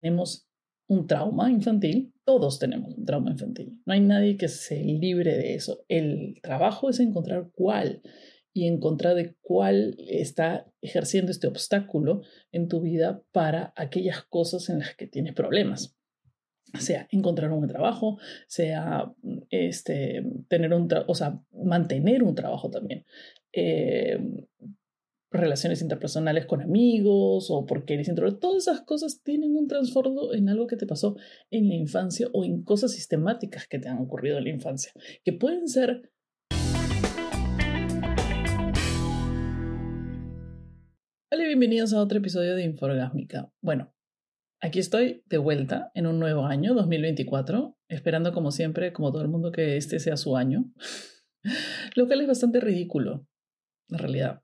tenemos un trauma infantil, todos tenemos un trauma infantil. No hay nadie que se libre de eso. El trabajo es encontrar cuál y encontrar de cuál está ejerciendo este obstáculo en tu vida para aquellas cosas en las que tienes problemas. Sea encontrar un trabajo, sea este, tener un o sea, mantener un trabajo también. Eh, relaciones interpersonales con amigos o porque eres introvertido, todas esas cosas tienen un trasfondo en algo que te pasó en la infancia o en cosas sistemáticas que te han ocurrido en la infancia, que pueden ser... Hola, bienvenidos a otro episodio de Inforgásmica. Bueno, aquí estoy de vuelta en un nuevo año, 2024, esperando como siempre, como todo el mundo, que este sea su año, lo cual es bastante ridículo, en realidad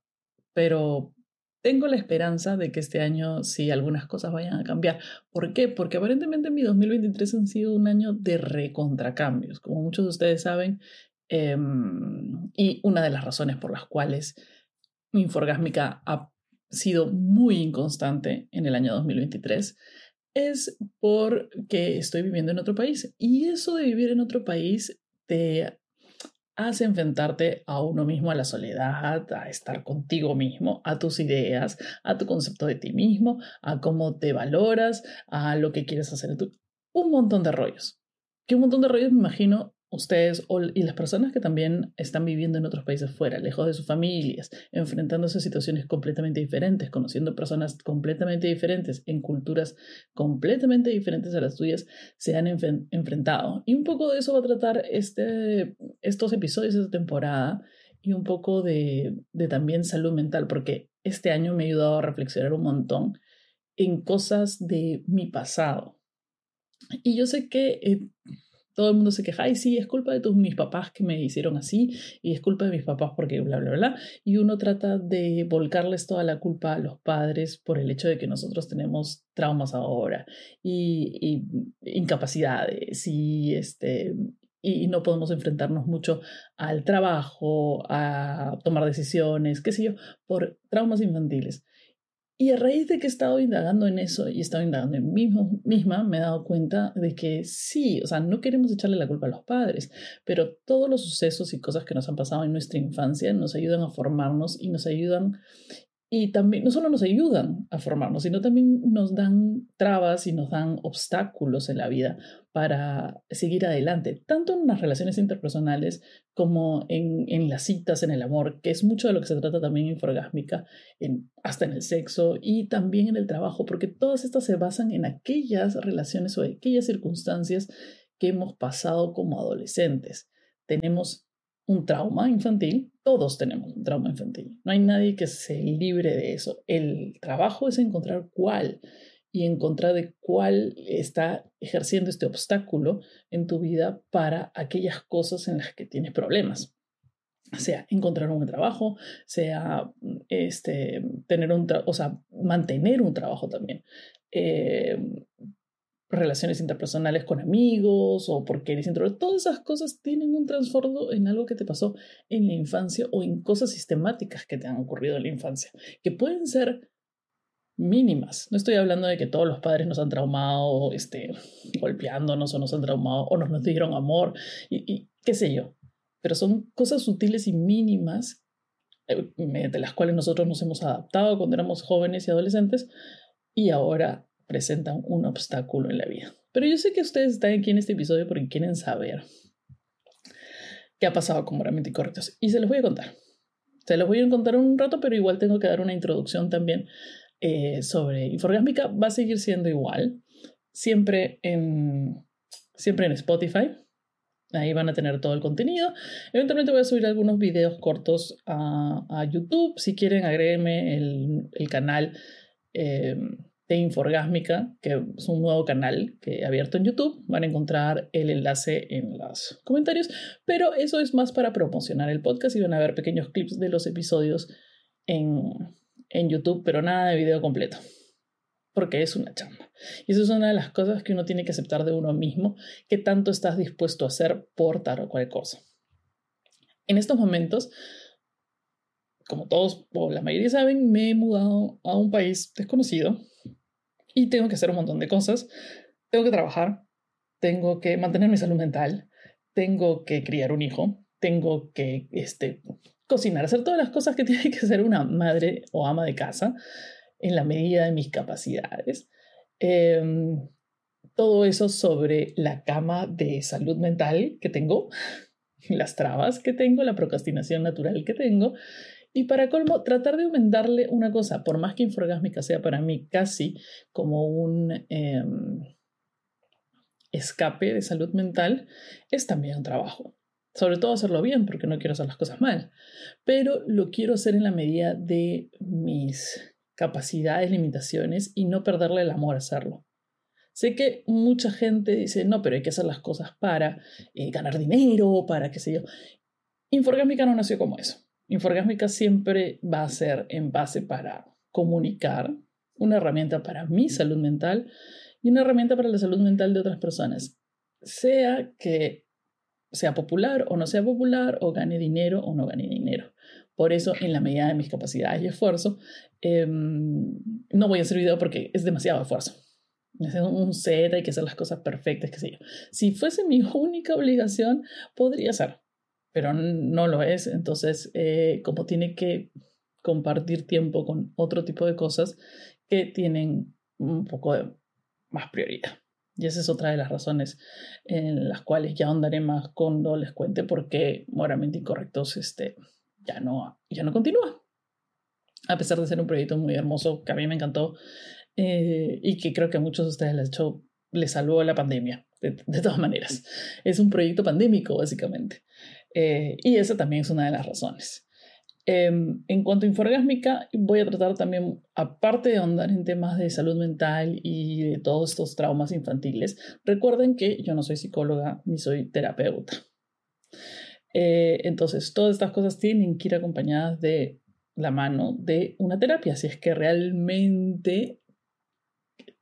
pero tengo la esperanza de que este año sí algunas cosas vayan a cambiar. ¿Por qué? Porque aparentemente mi 2023 ha sido un año de recontracambios, como muchos de ustedes saben, em, y una de las razones por las cuales mi Inforgásmica ha sido muy inconstante en el año 2023 es porque estoy viviendo en otro país. Y eso de vivir en otro país te hace enfrentarte a uno mismo, a la soledad, a estar contigo mismo, a tus ideas, a tu concepto de ti mismo, a cómo te valoras, a lo que quieres hacer. Un montón de rollos. Que un montón de rollos me imagino ustedes y las personas que también están viviendo en otros países fuera, lejos de sus familias, enfrentándose a situaciones completamente diferentes, conociendo personas completamente diferentes, en culturas completamente diferentes a las tuyas, se han enfrentado. Y un poco de eso va a tratar este, estos episodios de esta temporada y un poco de, también salud mental, porque este año me ha ayudado a reflexionar un montón en cosas de mi pasado. Y yo sé que... Eh, todo el mundo se queja, ay, sí, es culpa de tus, mis papás que me hicieron así, y es culpa de mis papás porque bla, bla, bla. Y uno trata de volcarles toda la culpa a los padres por el hecho de que nosotros tenemos traumas ahora y, incapacidades y, este, y no podemos enfrentarnos mucho al trabajo, a tomar decisiones, qué sé yo, por traumas infantiles. Y a raíz de que he estado indagando en eso y he estado indagando en mí misma, me he dado cuenta de que sí, o sea, no queremos echarle la culpa a los padres, pero todos los sucesos y cosas que nos han pasado en nuestra infancia nos ayudan a formarnos y nos ayudan y también no solo nos ayudan a formarnos, sino también nos dan trabas y nos dan obstáculos en la vida para seguir adelante, tanto en las relaciones interpersonales como en, en las citas, en el amor, que es mucho de lo que se trata también en Forgásmica, en, hasta en el sexo y también en el trabajo, porque todas estas se basan en aquellas relaciones o aquellas circunstancias que hemos pasado como adolescentes. Tenemos un trauma infantil, todos tenemos un trauma infantil. No hay nadie que se libre de eso. El trabajo es encontrar cuál y encontrar de cuál está ejerciendo este obstáculo en tu vida para aquellas cosas en las que tienes problemas. Sea encontrar un trabajo, sea este, tener un, o sea, mantener un trabajo también. Eh, relaciones interpersonales con amigos o porque eres introvertido, todas esas cosas tienen un trasfondo en algo que te pasó en la infancia o en cosas sistemáticas que te han ocurrido en la infancia, que pueden ser mínimas. No estoy hablando de que todos los padres nos han traumado este, golpeándonos o nos han traumado o nos, nos dieron amor y, y qué sé yo, pero son cosas sutiles y mínimas eh, de las cuales nosotros nos hemos adaptado cuando éramos jóvenes y adolescentes y ahora presentan un obstáculo en la vida. Pero yo sé que ustedes están aquí en este episodio porque quieren saber qué ha pasado con Moralmente Incorrectos. Y se los voy a contar. Se los voy a contar un rato, pero igual tengo que dar una introducción también eh, sobre Inforgásmica. Va a seguir siendo igual. Siempre en, siempre en Spotify. Ahí van a tener todo el contenido. Eventualmente voy a subir algunos videos cortos a, a YouTube. Si quieren, agréguenme el, el canal. Eh, de Inforgásmica, que es un nuevo canal que he abierto en YouTube. Van a encontrar el enlace en los comentarios, pero eso es más para promocionar el podcast y van a ver pequeños clips de los episodios en, en YouTube, pero nada de video completo, porque es una chamba. Y eso es una de las cosas que uno tiene que aceptar de uno mismo, que tanto estás dispuesto a hacer por tal o cual cosa. En estos momentos, como todos o la mayoría saben, me he mudado a un país desconocido y tengo que hacer un montón de cosas. Tengo que trabajar, tengo que mantener mi salud mental, tengo que criar un hijo, tengo que este, cocinar, hacer todas las cosas que tiene que hacer una madre o ama de casa en la medida de mis capacidades. Em, todo eso sobre la cama de salud mental que tengo, las trabas que tengo, la procrastinación natural que tengo. Y para colmo, tratar de aumentarle una cosa, por más que inforgásmica sea para mí casi como un em, escape de salud mental, es también un trabajo. Sobre todo hacerlo bien, porque no quiero hacer las cosas mal. Pero lo quiero hacer en la medida de mis capacidades, limitaciones y no perderle el amor a hacerlo. Sé que mucha gente dice, no, pero hay que hacer las cosas para eh, ganar dinero, para qué sé yo. Inforgásmica no nació como eso. Inforgásmica siempre va a ser en base para comunicar, una herramienta para mi salud mental y una herramienta para la salud mental de otras personas. Sea que sea popular o no sea popular, o gane dinero o no gane dinero. Por eso, en la medida de mis capacidades y esfuerzo, em, no voy a hacer video porque es demasiado esfuerzo hacer un set, hay que hacer las cosas perfectas, qué sé yo. Si fuese mi única obligación, podría ser, pero no lo es. Entonces, eh, como tiene que compartir tiempo con otro tipo de cosas que tienen un poco más prioridad. Y esa es otra de las razones en las cuales ya andaré más cuando les cuente por qué Moralmente Incorrectos este, ya, no, ya no continúa. A pesar de ser un proyecto muy hermoso que a mí me encantó, eh, y que creo que a muchos de ustedes les, hecho, les salvó la pandemia, de, de, todas maneras. Es un proyecto pandémico, básicamente. Eh, y esa también es una de las razones. Eh, en cuanto a inforgásmica, voy a tratar también, aparte de ahondar en temas de salud mental y de todos estos traumas infantiles, recuerden que yo no soy psicóloga ni soy terapeuta. Eh, entonces, todas estas cosas tienen que ir acompañadas de la mano de una terapia, si es que realmente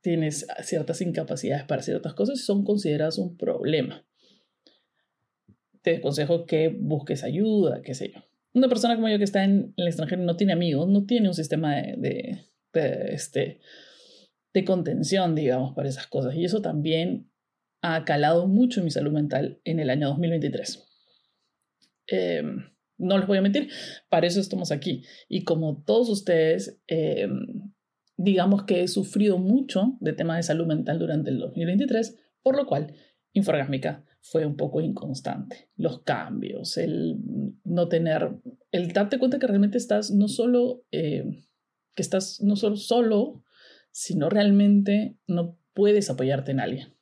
tienes ciertas incapacidades para ciertas cosas y son consideradas un problema. Te aconsejo que busques ayuda, qué sé yo. Una persona como yo que está en el extranjero no tiene amigos, no tiene un sistema de, este, de contención, digamos, para esas cosas. Y eso también ha calado mucho en mi salud mental en el año 2023. Em, no les voy a mentir, para eso estamos aquí. Y como todos ustedes, em, digamos que he sufrido mucho de temas de salud mental durante el 2023, por lo cual Inforgásmica fue un poco inconstante. Los cambios, el no tener, el darte cuenta que realmente estás no solo, eh, que estás no solo solo, sino realmente no puedes apoyarte en alguien.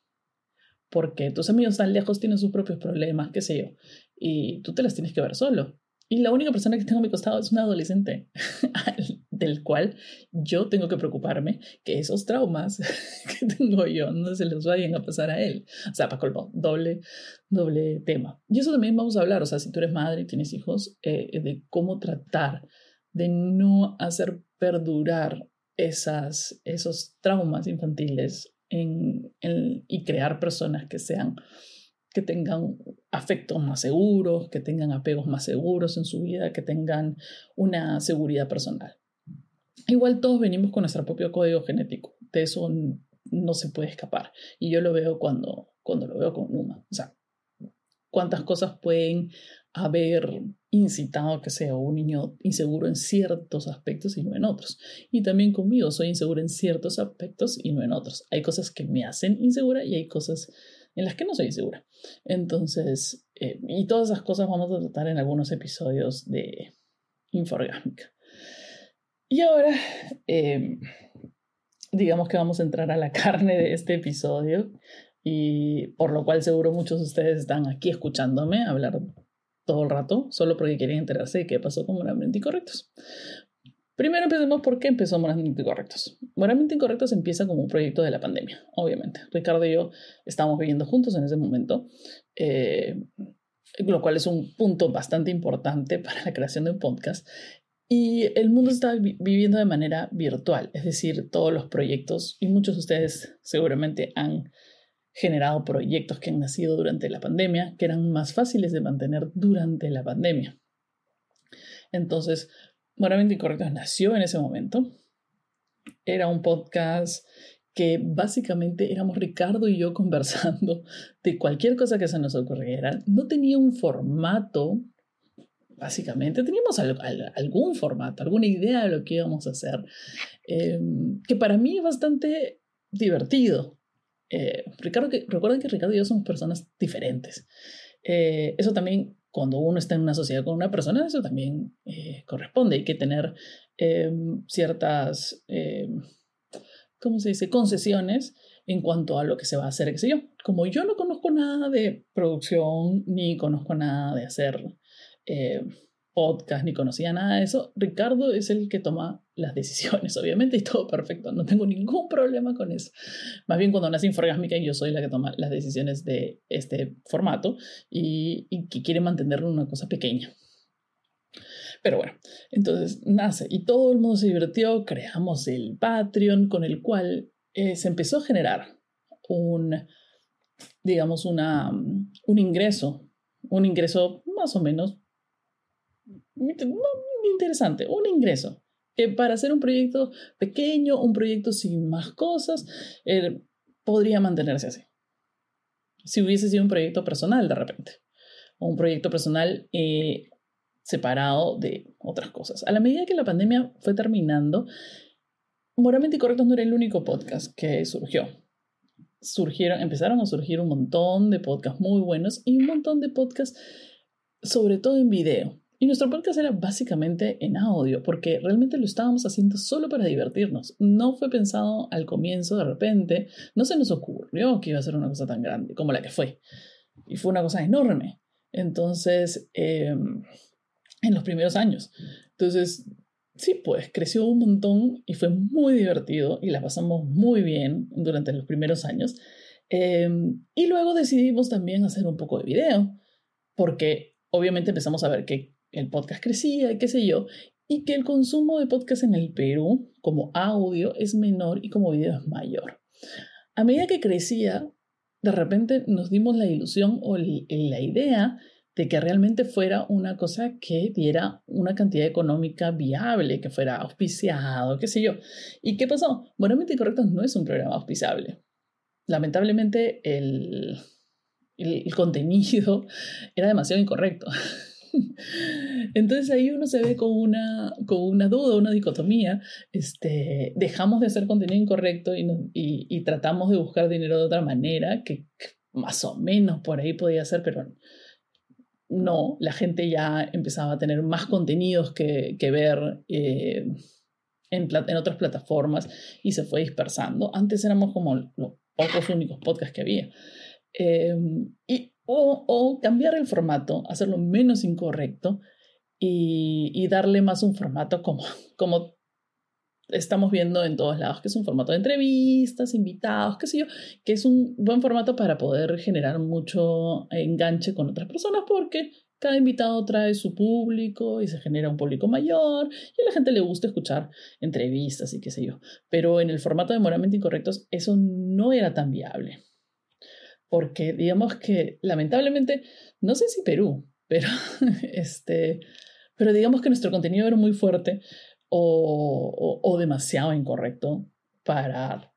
Porque tus amigos tan lejos tienen sus propios problemas, qué sé yo, y tú te las tienes que ver solo. Y la única persona que tengo a mi costado es un adolescente del cual yo tengo que preocuparme que esos traumas que tengo yo no se los vayan a pasar a él. O sea, para colmo, doble, doble tema. Y eso también vamos a hablar, o sea, si tú eres madre y tienes hijos, eh, de cómo tratar de no hacer perdurar esas, esos traumas infantiles y crear personas que sean que tengan afectos más seguros, que tengan apegos más seguros en su vida, que tengan una seguridad personal. Igual todos venimos con nuestro propio código genético, de eso no se puede escapar. Y yo lo veo cuando, cuando lo veo con Numa. O sea, cuántas cosas pueden haber incitado que sea un niño inseguro en ciertos aspectos y no en otros. Y también conmigo soy inseguro en ciertos aspectos y no en otros. Hay cosas que me hacen insegura y hay cosas en las que no soy segura. Entonces, eh, y todas esas cosas vamos a tratar en algunos episodios de Inforgásmica. Y ahora, eh, digamos que vamos a entrar a la carne de este episodio y por lo cual seguro muchos de ustedes están aquí escuchándome hablar todo el rato, solo porque quieren enterarse de qué pasó con Moralmente Incorrectos. Primero empecemos por qué empezó Moralmente Incorrectos. Moralmente Incorrectos empieza como un proyecto de la pandemia, obviamente. Ricardo y yo estábamos viviendo juntos en ese momento, eh, lo cual es un punto bastante importante para la creación de un podcast. Y el mundo está viviendo de manera virtual, es decir, todos los proyectos, y muchos de ustedes seguramente han generado proyectos que han nacido durante la pandemia, que eran más fáciles de mantener durante la pandemia. Entonces, Moralmente Incorrectos nació en ese momento. Era un podcast que básicamente éramos Ricardo y yo conversando de cualquier cosa que se nos ocurriera. No tenía un formato, básicamente, teníamos algún formato, alguna idea de lo que íbamos a hacer, em, que para mí es bastante divertido. Eh, Ricardo, que, recuerden que Ricardo y yo somos personas diferentes. Eh, eso también, cuando uno está en una sociedad con una persona, eso también eh, corresponde. Hay que tener em, ciertas em, ¿cómo se dice?, concesiones en cuanto a lo que se va a hacer, qué sé yo. Como yo no conozco nada de producción, ni conozco nada de hacer eh, podcast, ni conocía nada de eso, Ricardo es el que toma las decisiones, obviamente, y todo perfecto, no tengo ningún problema con eso. Más bien cuando nace Inforgásmica, yo soy la que toma las decisiones de este formato y, que quiere mantenerlo una cosa pequeña. Pero bueno, entonces nace y todo el mundo se divirtió, creamos el Patreon con el cual eh, se empezó a generar un, digamos, una, un ingreso, un ingreso más o menos interesante, un ingreso. que para hacer un proyecto pequeño, un proyecto sin más cosas, eh, podría mantenerse así. Si hubiese sido un proyecto personal de repente, un proyecto personal eh, separado de otras cosas. A la medida que la pandemia fue terminando, Moralmente Incorrectos no era el único podcast que surgió. Surgieron, empezaron a surgir un montón de podcasts muy buenos y un montón de podcasts, sobre todo en video. Y nuestro podcast era básicamente en audio, porque realmente lo estábamos haciendo solo para divertirnos. No fue pensado al comienzo, de repente, no se nos ocurrió que iba a ser una cosa tan grande como la que fue. Y fue una cosa enorme. Entonces, em, en los primeros años. Entonces, sí, pues creció un montón y fue muy divertido y la pasamos muy bien durante los primeros años. Em, y luego decidimos también hacer un poco de video, porque obviamente empezamos a ver que el podcast crecía qué sé yo, y que el consumo de podcast en el Perú como audio es menor y como video es mayor. A medida que crecía, de repente nos dimos la ilusión o la idea de que realmente fuera una cosa que diera una cantidad económica viable, que fuera auspiciado, qué sé yo. ¿Y qué pasó? Moralmente Incorrectos no es un programa auspiciable. Lamentablemente el, contenido era demasiado incorrecto. Entonces ahí uno se ve con una, con una duda, una dicotomía. Este, dejamos de hacer contenido incorrecto y, tratamos de buscar dinero de otra manera, que, más o menos por ahí podía ser, pero no, la gente ya empezaba a tener más contenidos que, ver eh, en, en, otras plataformas y se fue dispersando. Antes éramos como los pocos únicos podcasts que había. Eh, y, o, cambiar el formato, hacerlo menos incorrecto y, darle más un formato como, como estamos viendo en todos lados, que es un formato de entrevistas, invitados, qué sé yo, que es un buen formato para poder generar mucho enganche con otras personas porque cada invitado trae su público y se genera un público mayor y a la gente le gusta escuchar entrevistas y qué sé yo. Pero en el formato de Moralmente Incorrectos eso no era tan viable. Porque digamos que lamentablemente, no sé si Perú, pero, este, pero digamos que nuestro contenido era muy fuerte o, demasiado incorrecto para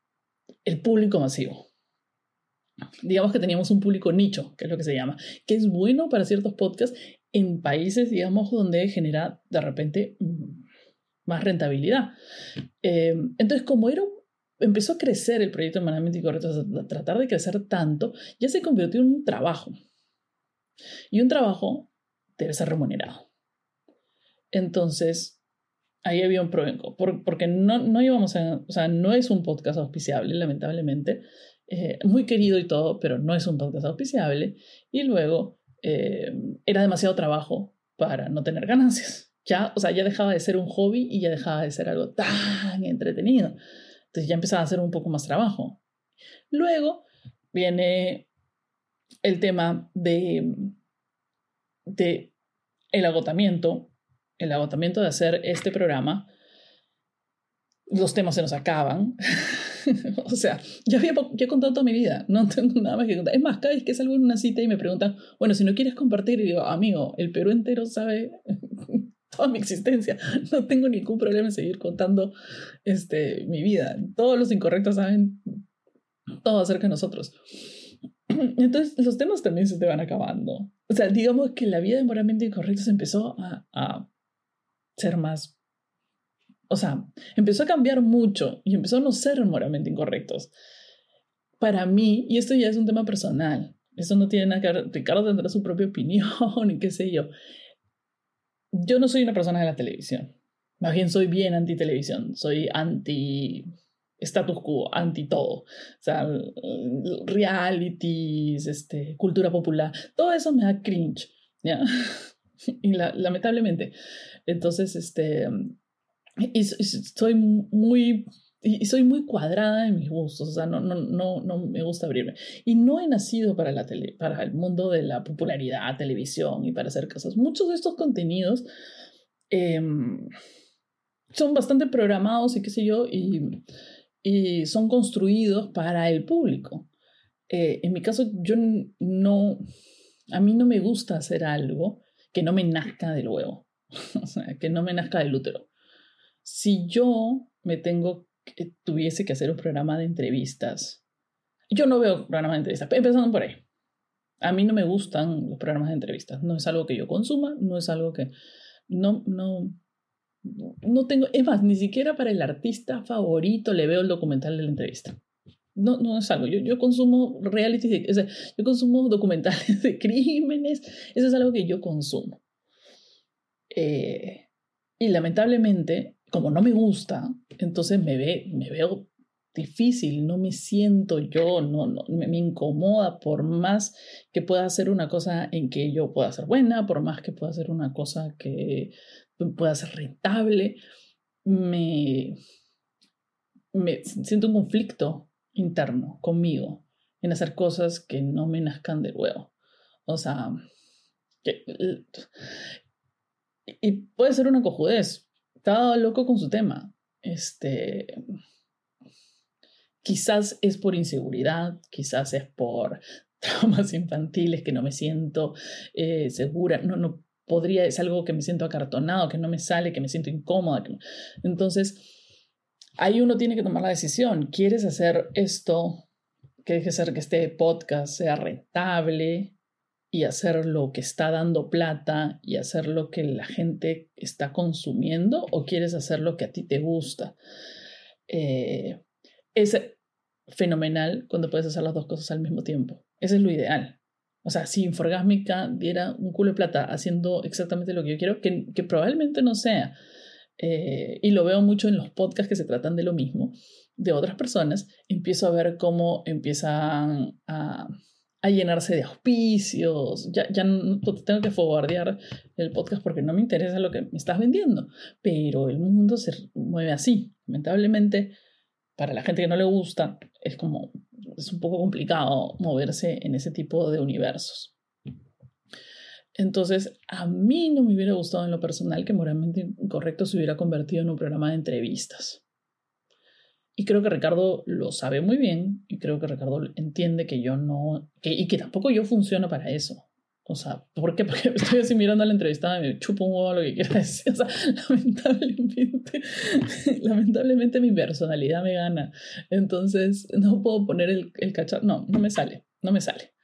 el público masivo. Digamos que teníamos un público nicho, que es lo que se llama, que es bueno para ciertos podcasts en países, digamos, donde genera de repente más rentabilidad. Eh, entonces, como era empezó a crecer el proyecto de Management Incorrecto, a tratar de crecer tanto, ya se convirtió en un trabajo. Y un trabajo debe ser remunerado. Entonces, ahí había un problema, porque no, no íbamos a, o sea, no es un podcast auspiciable, lamentablemente, eh, muy querido y todo, pero no es un podcast auspiciable, y luego eh, era demasiado trabajo para no tener ganancias. Ya, o sea, ya dejaba de ser un hobby y ya dejaba de ser algo tan entretenido. Entonces ya empezaba a ser un poco más trabajo. Luego viene el tema de, de el agotamiento el agotamiento de hacer este programa, los temas se nos acaban. o sea, ya había ya he contado toda mi vida, no tengo nada más que contar. Es más, cada vez que salgo en una cita y me preguntan, bueno, si no quieres compartir, y digo, amigo, el Perú entero sabe toda mi existencia. No tengo ningún problema en seguir contando este, mi vida. Todos los incorrectos saben todo acerca de nosotros. Entonces, los temas también se te van acabando. O sea, digamos que la vida de moralmente incorrecto se empezó a, a ser más. O sea, empezó a cambiar mucho y empezó a no ser moralmente incorrectos. Para mí, y esto ya es un tema personal, eso no tiene nada que ver, Ricardo tendrá su propia opinión y qué sé yo. Yo no soy una persona de la televisión. Más bien soy bien anti televisión. Soy anti status quo, anti todo. O sea, realities, este, cultura popular, todo eso me da cringe, ¿ya? y lamentablemente. Entonces, este, y, soy muy, y soy muy cuadrada en mis gustos, o sea, no, no, no, no me gusta abrirme. Y no he nacido para, la tele, para el mundo de la popularidad, televisión y para hacer cosas. Muchos de estos contenidos em, son bastante programados y qué sé yo, y y son construidos para el público. Eh, en mi caso, yo no, a mí no me gusta hacer algo que no me nazca del huevo, o sea, que no me nazca del útero. Si yo me tengo, tuviese que hacer un programa de entrevistas, yo no veo programas de entrevistas, empezando por ahí. A mí no me gustan los programas de entrevistas, no es algo que yo consuma, no es algo que, no, no, no tengo, es más, ni siquiera para el artista favorito le veo el documental de la entrevista. No, no es algo. Yo, yo consumo reality, o sea, yo consumo documentales de crímenes. Eso es algo que yo consumo. Eh, y lamentablemente, como no me gusta, entonces me, ve, me veo difícil, no me siento yo, no, me, incomoda por más que pueda hacer una cosa en que yo pueda ser buena, por más que pueda hacer una cosa que pueda ser rentable, me, me siento un conflicto interno conmigo en hacer cosas que no me nazcan de huevo. O sea, y puede ser una cojudez. Estaba loco con su tema. Este, quizás es por inseguridad, quizás es por traumas infantiles que no me siento eh, segura, no, no podría, es algo que me siento acartonado, que no me sale, que me siento incómoda. Entonces, ahí uno tiene que tomar la decisión. ¿Quieres hacer esto? Que deje ser que este podcast sea rentable y hacer lo que está dando plata y hacer lo que la gente está consumiendo o quieres hacer lo que a ti te gusta? Eh, es fenomenal cuando puedes hacer las dos cosas al mismo tiempo. Ese es lo ideal. O sea, si Inforgásmica diera un culo de plata haciendo exactamente lo que yo quiero, que, probablemente no sea, eh, y lo veo mucho en los podcasts que se tratan de lo mismo, de otras personas, empiezo a ver cómo empiezan a, a llenarse de auspicios. Ya, ya no tengo que forwardear el podcast porque no me interesa lo que me estás vendiendo, pero el mundo se mueve así. Lamentablemente, para la gente que no le gusta, es como es un poco complicado moverse en ese tipo de universos. Entonces, a mí no me hubiera gustado en lo personal que Moralmente Incorrecto se hubiera convertido en un programa de entrevistas. Y creo que Ricardo lo sabe muy bien y creo que Ricardo entiende que yo no, y que tampoco yo funciono para eso. O sea, ¿por qué? Porque estoy así mirando la entrevista y me chupo un huevo lo que quiera decir. O sea, lamentablemente, lamentablemente mi personalidad me gana. Entonces, no puedo poner el, el cacharro. No, no me sale. No me sale.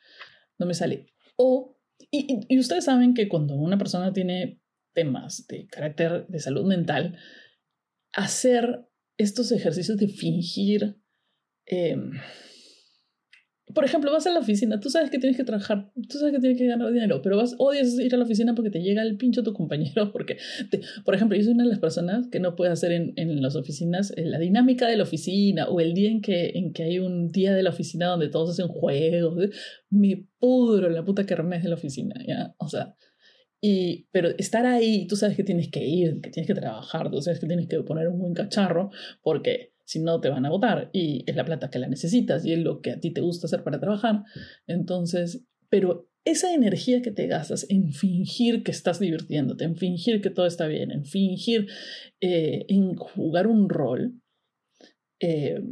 No me sale. O, y, y, ustedes saben que cuando una persona tiene temas de carácter de salud mental, hacer estos ejercicios de fingir. Eh, por ejemplo, vas a la oficina, tú sabes que tienes que trabajar, tú sabes que tienes que ganar dinero, pero vas, odias ir a la oficina porque te llega el pincho tu compañero, porque, por ejemplo, yo soy una de las personas que no puede hacer en, en las oficinas eh, la dinámica de la oficina o el día en que, en que hay un día de la oficina donde todos hacen juegos, me pudro la puta kermés de la oficina, ¿ya? O sea, y, pero estar ahí, tú sabes que tienes que ir, que tienes que trabajar, tú sabes que tienes que poner un buen cacharro, porque si no te van a votar y es la plata que la necesitas y es lo que a ti te gusta hacer para trabajar. Entonces, pero esa energía que te gastas en fingir que estás divirtiéndote, en fingir que todo está bien, en fingir, eh, en jugar un rol, eh,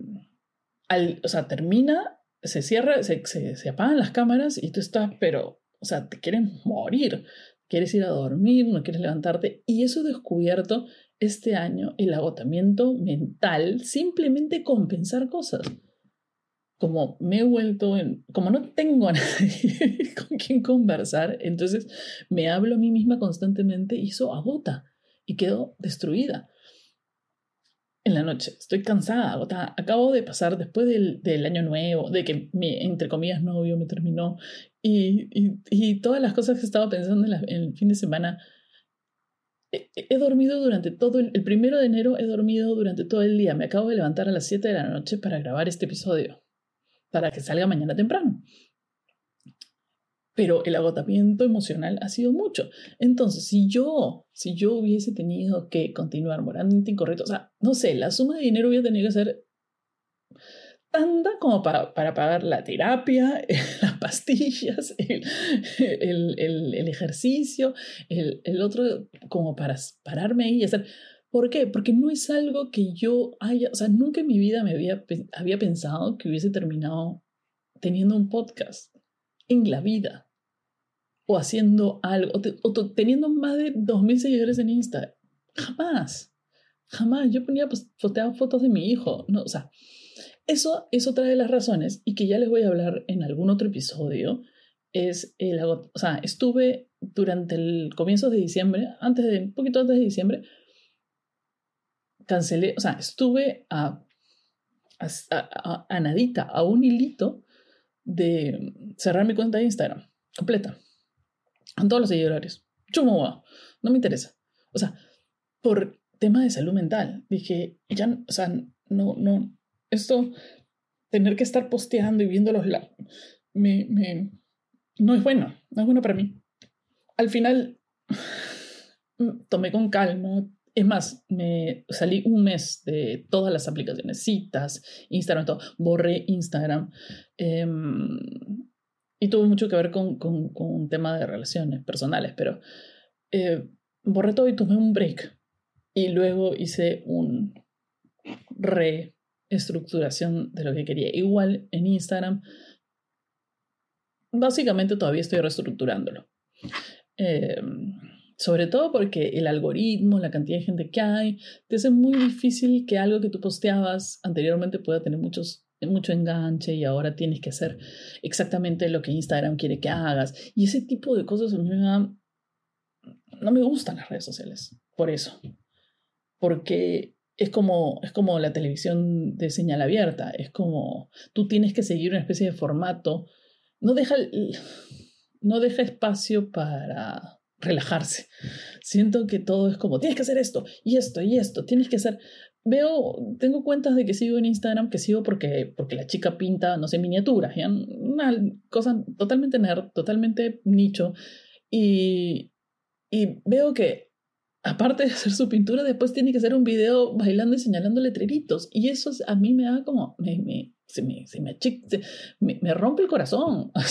al, o sea, termina, se cierra, se, se, se apagan las cámaras y tú estás, pero, o sea, te quieren morir quieres ir a dormir, no quieres levantarte. Y eso he descubierto este año, el agotamiento mental, simplemente compensar cosas. Como me he vuelto en, como no tengo a nadie con quien conversar, entonces me hablo a mí misma constantemente y eso agota y quedo destruida en la noche. Estoy cansada, agotada. Acabo de pasar después del, del año nuevo, de que mi, entre comillas, novio me terminó y, y, todas las cosas que estaba pensando en, en el fin de semana. He dormido durante todo el, el, primero de enero, he dormido durante todo el día. Me acabo de levantar a las 7 de la noche para grabar este episodio, para que salga mañana temprano pero el agotamiento emocional ha sido mucho. Entonces, si yo, si yo hubiese tenido que continuar moralmente incorrecto, o sea, no sé, la suma de dinero hubiera tenido que ser tanta como para, para pagar la terapia, las pastillas, el, el, el, el ejercicio, el, otro como para pararme ahí y hacer... ¿Por qué? Porque no es algo que yo haya, o sea, nunca en mi vida me había, había pensado que hubiese terminado teniendo un podcast en la vida o haciendo algo o, teniendo más de 2.000 seguidores en Insta. Jamás, jamás. Yo ponía, pues, fotos de mi hijo, ¿no? O sea, eso es otra de las razones y que ya les voy a hablar en algún otro episodio. Es el o sea, estuve durante el comienzo de diciembre, antes de, un poquito antes de diciembre, cancelé, o sea, estuve a, a, a, a nadita, a un hilito de cerrar mi cuenta de Instagram, completa. Todos los seguidores. Chumo, no me interesa. O sea, por tema de salud mental, dije, ya, o sea, no, no, esto, tener que estar posteando y viendo los me, me, no es bueno, no es bueno para mí. Al final, tomé con calma. Es más, me salí un mes de todas las aplicaciones, citas, Instagram, todo. Borré Instagram. Eh, y tuvo mucho que ver con, con, un tema de relaciones personales, pero eh, borré todo y tomé un break. Y luego hice un reestructuración de lo que quería. Igual en Instagram, básicamente todavía estoy reestructurándolo. Eh, sobre todo porque el algoritmo, la cantidad de gente que hay, te hace muy difícil que algo que tú posteabas anteriormente pueda tener muchos mucho enganche y ahora tienes que hacer exactamente lo que Instagram quiere que hagas. Y ese tipo de cosas a mí me no me gustan las redes sociales, por eso. Porque es como, es como la televisión de señal abierta, es como tú tienes que seguir una especie de formato, no deja, no deja espacio para relajarse. Siento que todo es como, tienes que hacer esto y esto y esto, tienes que hacer, veo, tengo cuentas de que sigo en Instagram, que sigo porque, porque la chica pinta, no sé, miniaturas, ¿ya? una cosa totalmente nerd, totalmente nicho. Y, y veo que, aparte de hacer su pintura, después tiene que hacer un video bailando y señalando letreritos. Y eso a mí me da como, me, me, se, me, se, me, me, me rompe el corazón.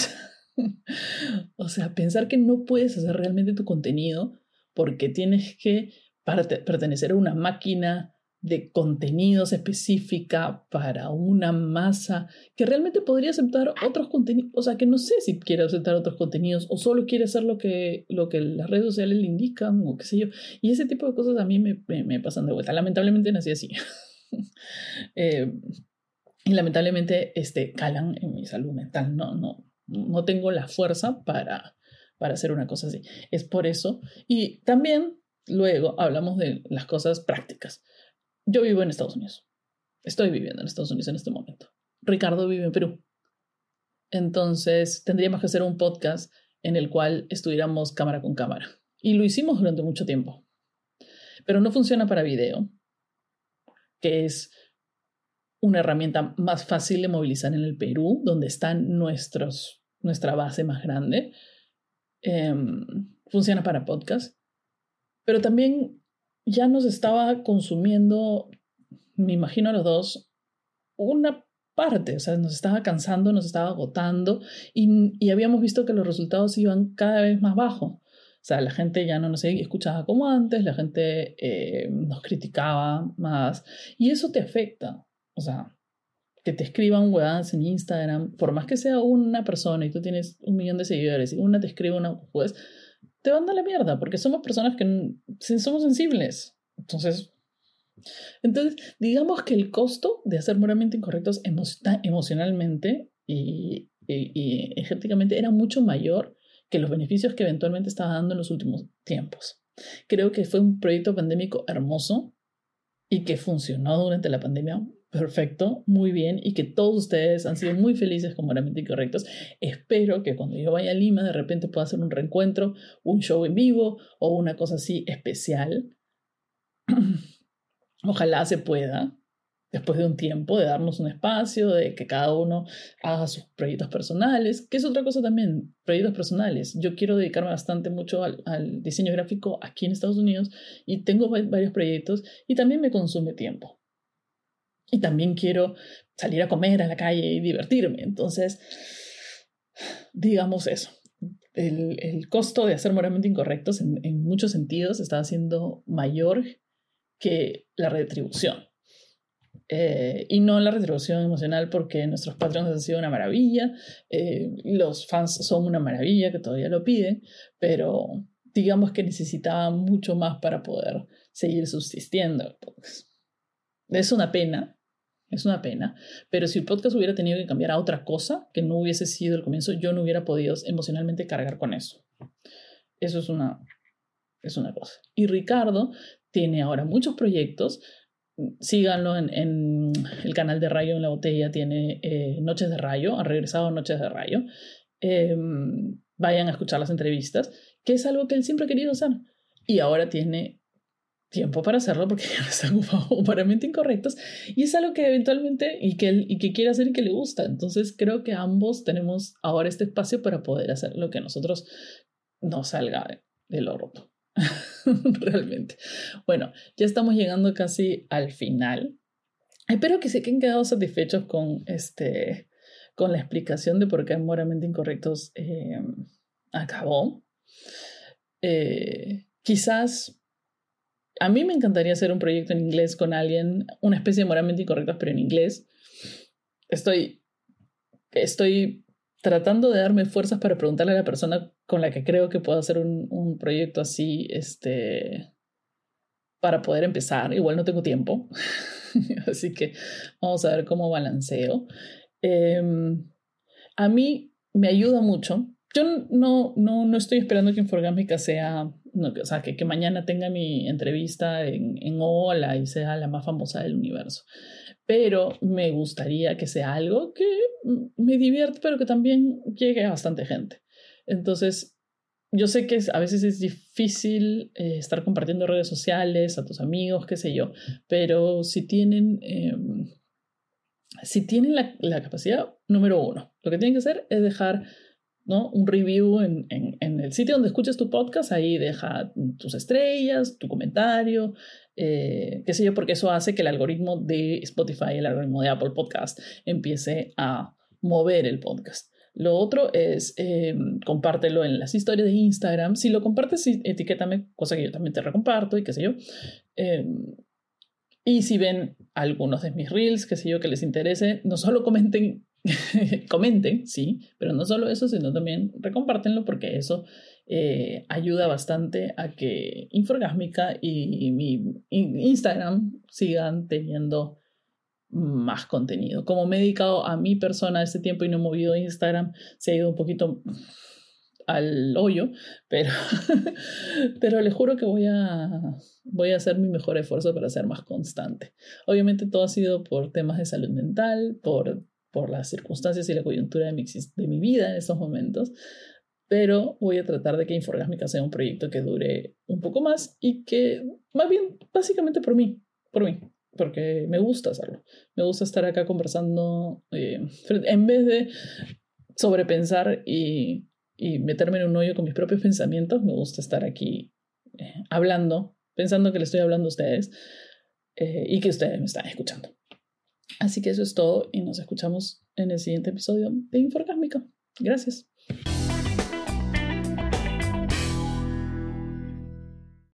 O sea, pensar que no puedes hacer realmente tu contenido porque tienes que pertenecer a una máquina de contenidos específica para una masa que realmente podría aceptar otros contenidos, o sea, que no sé si quiere aceptar otros contenidos o solo quiere hacer lo que, lo que las redes sociales le indican o qué sé yo. Y ese tipo de cosas a mí me, me, pasan de vuelta. Lamentablemente nací así. eh, y lamentablemente este, calan en mi salud mental. No, no, no tengo la fuerza para, para hacer una cosa así. Es por eso. Y también luego hablamos de las cosas prácticas. Yo vivo en Estados Unidos. Estoy viviendo en Estados Unidos en este momento. Ricardo vive en Perú. Entonces tendríamos que hacer un podcast en el cual estuviéramos cámara con cámara. Y lo hicimos durante mucho tiempo. Pero no funciona para video, que es una herramienta más fácil de movilizar en el Perú, donde está nuestros, nuestra base más grande. Em, funciona para podcast. Pero también ya nos estaba consumiendo, me imagino a los dos, una parte, o sea, nos estaba cansando, nos estaba agotando y, y habíamos visto que los resultados iban cada vez más bajos. O sea, la gente ya no nos escuchaba como antes, la gente eh, nos criticaba más y eso te afecta. O sea, que te escriban huevadas en Instagram, por más que sea una persona y tú tienes un millón de seguidores y una te escribe una pues te van a la mierda, porque somos personas que somos sensibles. Entonces, entonces, digamos que el costo de hacer moralmente incorrectos emocionalmente y, y, energéticamente era mucho mayor que los beneficios que eventualmente estaba dando en los últimos tiempos. Creo que fue un proyecto pandémico hermoso y que funcionó durante la pandemia perfecto, muy bien, y que todos ustedes han sido muy felices con Moralmente Incorrectos. Espero que cuando yo vaya a Lima de repente pueda hacer un reencuentro, un show en vivo o una cosa así especial. Ojalá se pueda, después de un tiempo, de darnos un espacio, de que cada uno haga sus proyectos personales, que es otra cosa también, proyectos personales. Yo quiero dedicarme bastante mucho al, al diseño gráfico aquí en Estados Unidos y tengo varios proyectos y también me consume tiempo. Y también quiero salir a comer a la calle y divertirme. Entonces, digamos eso. El, el costo de hacer moralmente incorrectos en, muchos sentidos está siendo mayor que la retribución. Eh, y no la retribución emocional porque nuestros patrones han sido una maravilla, eh, los fans son una maravilla que todavía lo piden, pero digamos que necesitaban mucho más para poder seguir subsistiendo. Es una pena, es una pena, pero si el podcast hubiera tenido que cambiar a otra cosa que no hubiese sido el comienzo, yo no hubiera podido emocionalmente cargar con eso. Eso es una, es una cosa. Y Ricardo tiene ahora muchos proyectos. Síganlo en, el canal de Rayo en la Botella, tiene eh, Noches de Rayo, ha regresado Noches de Rayo. Em, vayan a escuchar las entrevistas, que es algo que él siempre ha querido hacer. Y ahora tiene tiempo para hacerlo porque ya no están ocupados incorrectos y es algo que eventualmente y que, él, y que quiere hacer y que le gusta. Entonces creo que ambos tenemos ahora este espacio para poder hacer lo que nosotros no salga de, de lo roto. realmente. Bueno, ya estamos llegando casi al final. Espero que se queden quedado satisfechos con, este, con la explicación de por qué Moralmente Incorrectos eh, acabó. Eh, quizás a mí me encantaría hacer un proyecto en inglés con alguien, una especie de moralmente incorrectos, pero en inglés. Estoy, estoy tratando de darme fuerzas para preguntarle a la persona con la que creo que puedo hacer un, proyecto así, este, para poder empezar. Igual no tengo tiempo, así que vamos a ver cómo balanceo. Em, a mí me ayuda mucho. Yo no, no, no estoy esperando que Inforgámica sea, o sea, que, que, mañana tenga mi entrevista en, en Hola y sea la más famosa del universo pero me gustaría que sea algo que me divierte, pero que también llegue a bastante gente. Entonces, yo sé que a veces es difícil eh, estar compartiendo redes sociales a tus amigos, qué sé yo, pero si tienen, em, si tienen la, la, capacidad, número uno, lo que tienen que hacer es dejar ¿no? un review en, el sitio donde escuches tu podcast, ahí deja tus estrellas, tu comentario, eh, qué sé yo, porque eso hace que el algoritmo de Spotify, el algoritmo de Apple Podcast, empiece a mover el podcast. Lo otro es eh, compártelo en las historias de Instagram. Si lo compartes, etiquétame, cosa que yo también te recomparto y qué sé yo. Eh, y si ven algunos de mis reels, qué sé yo, que les interese, no solo comenten, comenten, sí, pero no solo eso, sino también recompártenlo porque eso eh, ayuda bastante a que Inforgásmica y mi Instagram sigan teniendo más contenido. Como me he dedicado a mi persona este tiempo y no he movido Instagram, se ha ido un poquito al hoyo, pero, pero le juro que voy a, voy a hacer mi mejor esfuerzo para ser más constante. Obviamente todo ha sido por temas de salud mental, por, por las circunstancias y la coyuntura de mi, vida en estos momentos, pero voy a tratar de que Inforgásmica sea un proyecto que dure un poco más y que, más bien, básicamente por mí, por mí, porque me gusta hacerlo. Me gusta estar acá conversando eh, en vez de sobrepensar y, y, meterme en un hoyo con mis propios pensamientos, me gusta estar aquí eh, hablando, pensando que le estoy hablando a ustedes eh, y que ustedes me están escuchando. Así que eso es todo y nos escuchamos en el siguiente episodio de Inforgásmica. Gracias.